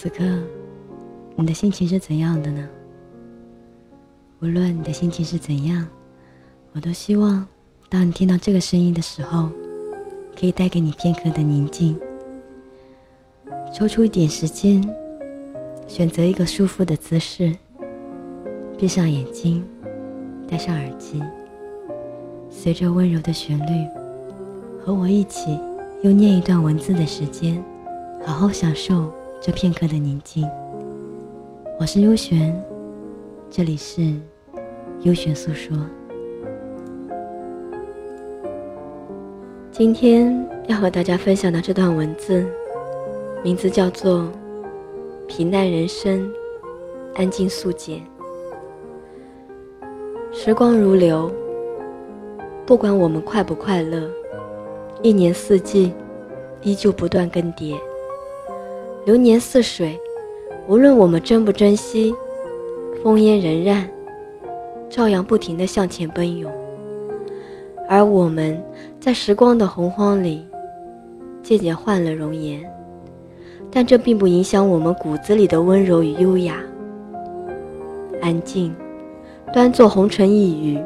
此刻，你的心情是怎样的呢？无论你的心情是怎样，我都希望，当你听到这个声音的时候，可以带给你片刻的宁静。抽出一点时间，选择一个舒服的姿势，闭上眼睛，戴上耳机，随着温柔的旋律，和我一起用念一段文字的时间，好好享受这片刻的宁静。我是优璇，这里是优璇诉说。今天要和大家分享的这段文字。名字叫做《平淡人生，安静素简》。时光如流，不管我们快不快乐，一年四季依旧不断更迭。流年似水，无论我们珍不珍惜，烽烟仍然，照样不停地向前奔涌。而我们在时光的洪荒里，渐渐换了容颜。但这并不影响我们骨子里的温柔与优雅。安静，端坐红尘一隅。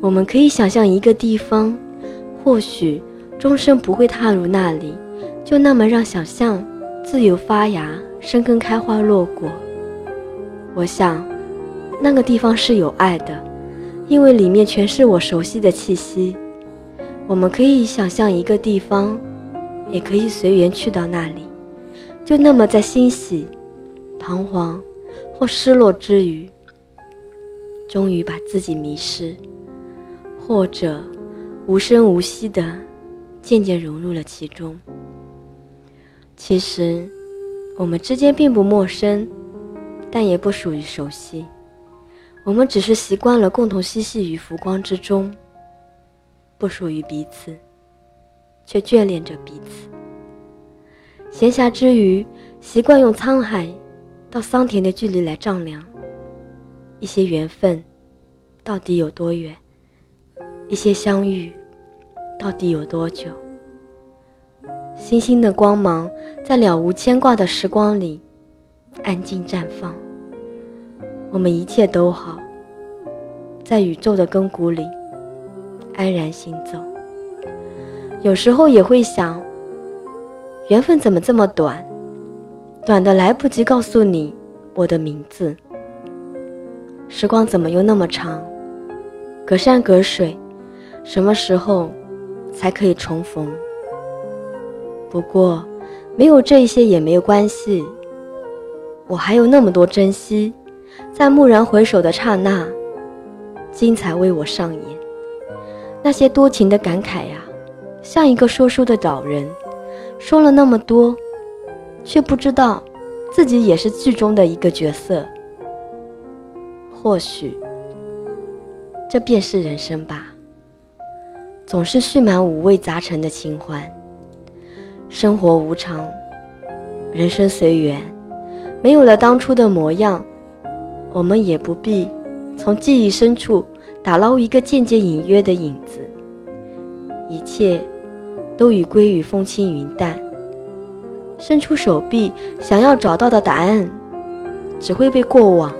我们可以想象一个地方，或许终生不会踏入那里，就那么让想象自由发芽、生根、开花、落果。我想，那个地方是有爱的，因为里面全是我熟悉的气息。我们可以想象一个地方，也可以随缘去到那里。就那么在欣喜、彷徨或失落之余，终于把自己迷失，或者无声无息的渐渐融入了其中。其实，我们之间并不陌生，但也不属于熟悉。我们只是习惯了共同嬉戏于浮光之中，不属于彼此，却眷恋着彼此。闲暇之余，习惯用沧海到桑田的距离来丈量一些缘分到底有多远，一些相遇到底有多久。星星的光芒在了无牵挂的时光里安静绽放。我们一切都好，在宇宙的亘古里安然行走。有时候也会想。缘分怎么这么短，短的来不及告诉你我的名字。时光怎么又那么长，隔山隔水，什么时候才可以重逢？不过，没有这些也没有关系，我还有那么多珍惜，在蓦然回首的刹那，精彩为我上演。那些多情的感慨呀，像一个说书的老人。说了那么多，却不知道自己也是剧中的一个角色。或许，这便是人生吧。总是蓄满五味杂陈的情怀。生活无常，人生随缘，没有了当初的模样，我们也不必从记忆深处打捞一个渐渐隐约的影子。一切。都已归于风轻云淡。伸出手臂想要找到的答案，只会被过往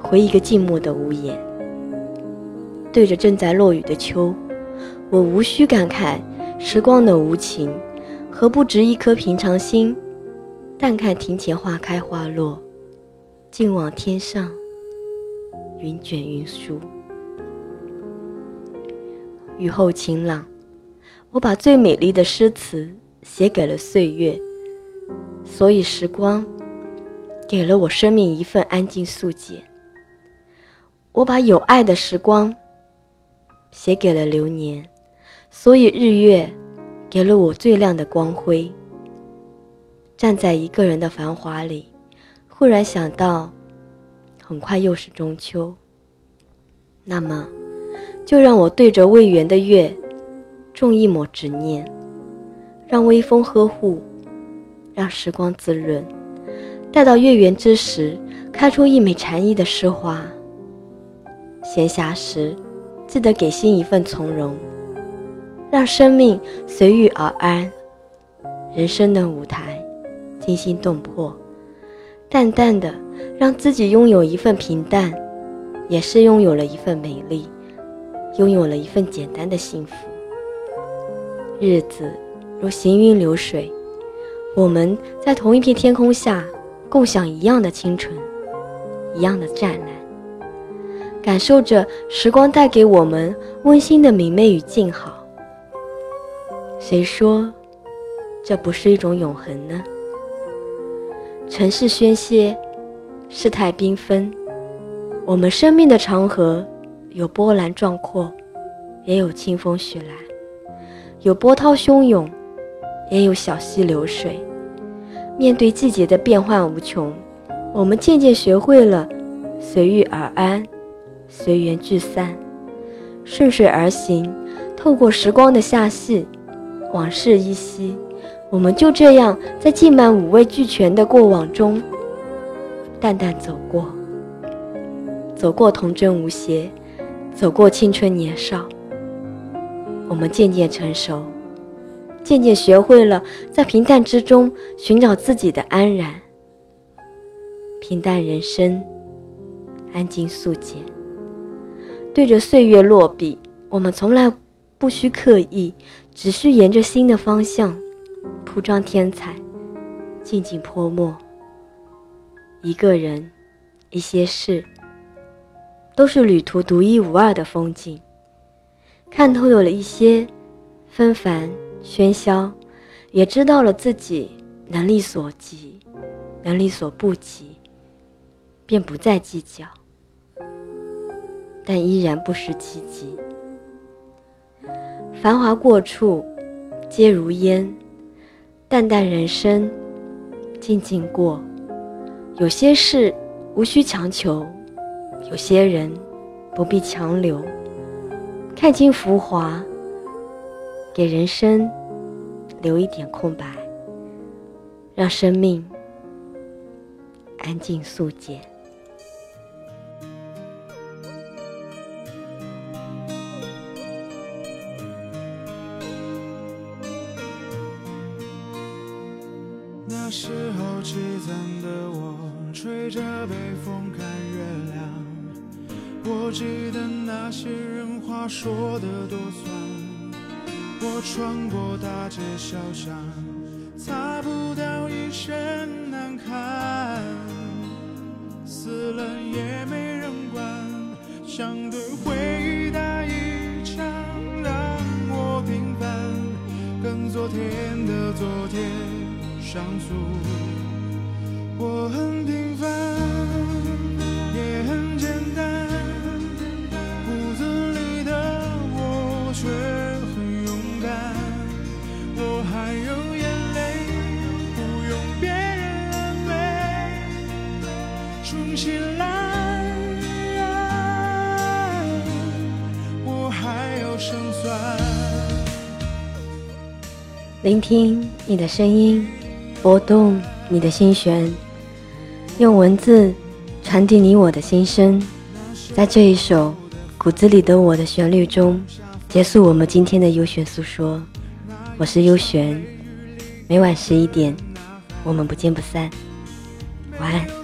回一个静默的无言。对着正在落雨的秋，我无需感慨时光的无情，何不执一颗平常心，淡看庭前花开花落，静望天上云卷云舒。雨后晴朗。我把最美丽的诗词写给了岁月，所以时光给了我生命一份安静素简。我把有爱的时光写给了流年，所以日月给了我最亮的光辉。站在一个人的繁华里，忽然想到，很快又是中秋。那么，就让我对着未圆的月。种一抹执念，让微风呵护，让时光滋润。待到月圆之时，开出一枚禅意的诗花。闲暇时，记得给心一份从容，让生命随遇而安。人生的舞台，惊心动魄，淡淡的让自己拥有一份平淡，也是拥有了一份美丽，拥有了一份简单的幸福。日子如行云流水，我们在同一片天空下，共享一样的清纯，一样的湛蓝，感受着时光带给我们温馨的明媚与静好。谁说这不是一种永恒呢？城市喧嚣，世态缤纷，我们生命的长河有波澜壮阔，也有清风徐来；有波涛汹涌，也有小溪流水。面对季节的变幻无穷，我们渐渐学会了随遇而安，随缘聚散，顺水而行。透过时光的罅隙。往事依稀，我们就这样在浸满五味俱全的过往中，淡淡走过，走过童真无邪，走过青春年少。我们渐渐成熟，渐渐学会了在平淡之中寻找自己的安然。平淡人生，安静素简。对着岁月落笔，我们从来不需刻意。只需沿着新的方向铺张天彩，静静泼墨。一个人，一些事，都是旅途独一无二的风景。看透有了一些纷繁喧嚣，也知道了自己能力所及，能力所不及，便不再计较，但依然不失积极。繁华过处，皆如烟；淡淡人生，静静过。有些事无需强求，有些人不必强留。看清浮华，给人生留一点空白，让生命安静素简。那时候凄惨的我，吹着北风看月亮。我记得那些人话说的多酸。我穿过大街小巷，擦不掉一身难堪。死了也没人管，想对回忆打一枪，让我平凡，跟昨天的昨天。上诉，我很平凡，也很简单。骨子里的我却很勇敢。我还有眼泪，不用别人安慰。重新来，我还有胜算。聆听你的声音。拨动你的心弦，用文字传递你我的心声，在这一首骨子里的我的旋律中，结束我们今天的优选诉说。我是优璇，每晚十一点，我们不见不散。晚安。